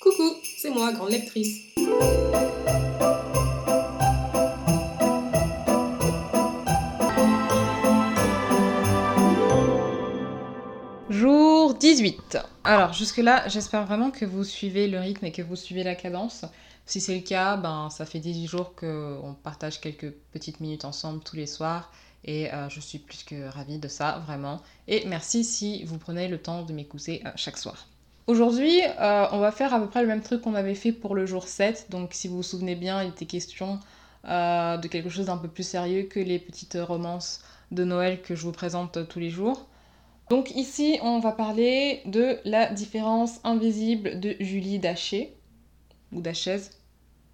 Coucou, c'est moi, grande lectrice. Jour 18. Alors jusque-là, j'espère vraiment que vous suivez le rythme et que vous suivez la cadence. Si c'est le cas, ben, ça fait 18 jours qu'on partage quelques petites minutes ensemble tous les soirs. Et euh, je suis plus que ravie de ça, vraiment. Et merci si vous prenez le temps de m'écouter euh, chaque soir. Aujourd'hui, euh, on va faire à peu près le même truc qu'on avait fait pour le jour 7. Donc si vous vous souvenez bien, il était question de quelque chose d'un peu plus sérieux que les petites romances de Noël que je vous présente tous les jours. Donc ici, on va parler de la différence invisible de Julie Daché, ou Dachez,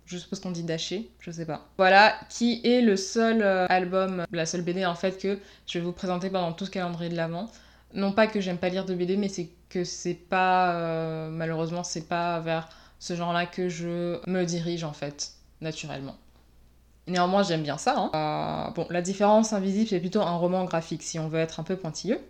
je suppose qu'on dit Daché, je sais pas. Voilà, qui est le seul euh, album, la seule BD en fait que je vais vous présenter pendant tout ce calendrier de l'avant. Non pas que j'aime pas lire de BD, mais c'est que c'est pas, euh, malheureusement, c'est pas vers ce genre-là que je me dirige en fait, naturellement. Néanmoins, j'aime bien ça. Hein. Euh, bon, la différence invisible, c'est plutôt un roman graphique, si on veut être un peu pointilleux.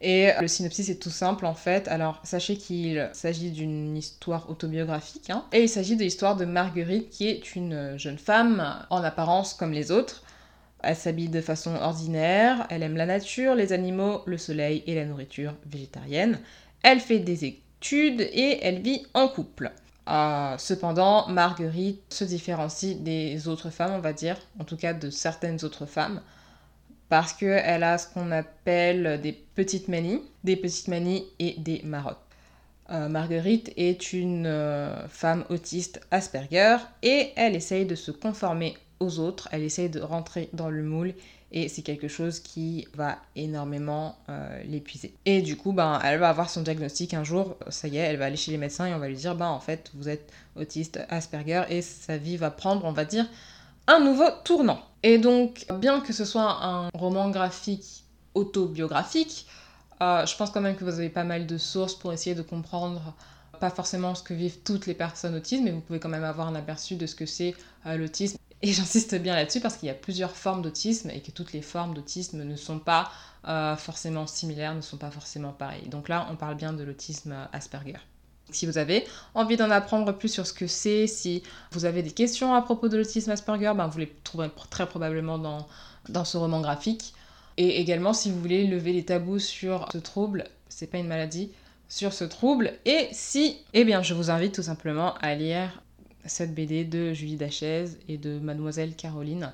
Et le synopsis est tout simple en fait. Alors sachez qu'il s'agit d'une histoire autobiographique. Hein. Et il s'agit de l'histoire de Marguerite qui est une jeune femme en apparence comme les autres. Elle s'habille de façon ordinaire, elle aime la nature, les animaux, le soleil et la nourriture végétarienne. Elle fait des études et elle vit en couple. Euh, cependant, Marguerite se différencie des autres femmes, on va dire, en tout cas de certaines autres femmes, parce qu'elle a ce qu'on appelle des petites manies, des petites manies et des marottes. Euh, Marguerite est une euh, femme autiste Asperger et elle essaye de se conformer aux autres, elle essaye de rentrer dans le moule et c'est quelque chose qui va énormément euh, l'épuiser. Et du coup, ben, elle va avoir son diagnostic un jour, ça y est, elle va aller chez les médecins et on va lui dire, ben, en fait, vous êtes autiste Asperger et sa vie va prendre, on va dire, un nouveau tournant. Et donc, bien que ce soit un roman graphique autobiographique, euh, je pense quand même que vous avez pas mal de sources pour essayer de comprendre pas forcément ce que vivent toutes les personnes autistes, mais vous pouvez quand même avoir un aperçu de ce que c'est euh, l'autisme. Et j'insiste bien là-dessus parce qu'il y a plusieurs formes d'autisme et que toutes les formes d'autisme ne sont pas euh, forcément similaires, ne sont pas forcément pareilles. Donc là, on parle bien de l'autisme Asperger. Si vous avez envie d'en apprendre plus sur ce que c'est, si vous avez des questions à propos de l'autisme Asperger, ben vous les trouverez très probablement dans, dans ce roman graphique. Et également, si vous voulez lever les tabous sur ce trouble, c'est pas une maladie, sur ce trouble. Et si, eh bien, je vous invite tout simplement à lire cette BD de Julie Dachez et de Mademoiselle Caroline,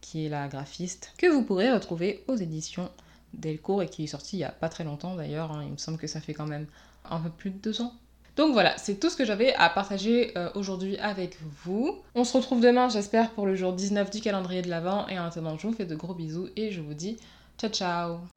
qui est la graphiste, que vous pourrez retrouver aux éditions Delcourt et qui est sortie il y a pas très longtemps d'ailleurs. Hein. Il me semble que ça fait quand même un peu plus de deux ans donc voilà, c'est tout ce que j'avais à partager euh, aujourd'hui avec vous. On se retrouve demain, j'espère, pour le jour 19 du calendrier de l'Avent. Et en attendant, je vous fais de gros bisous et je vous dis ciao ciao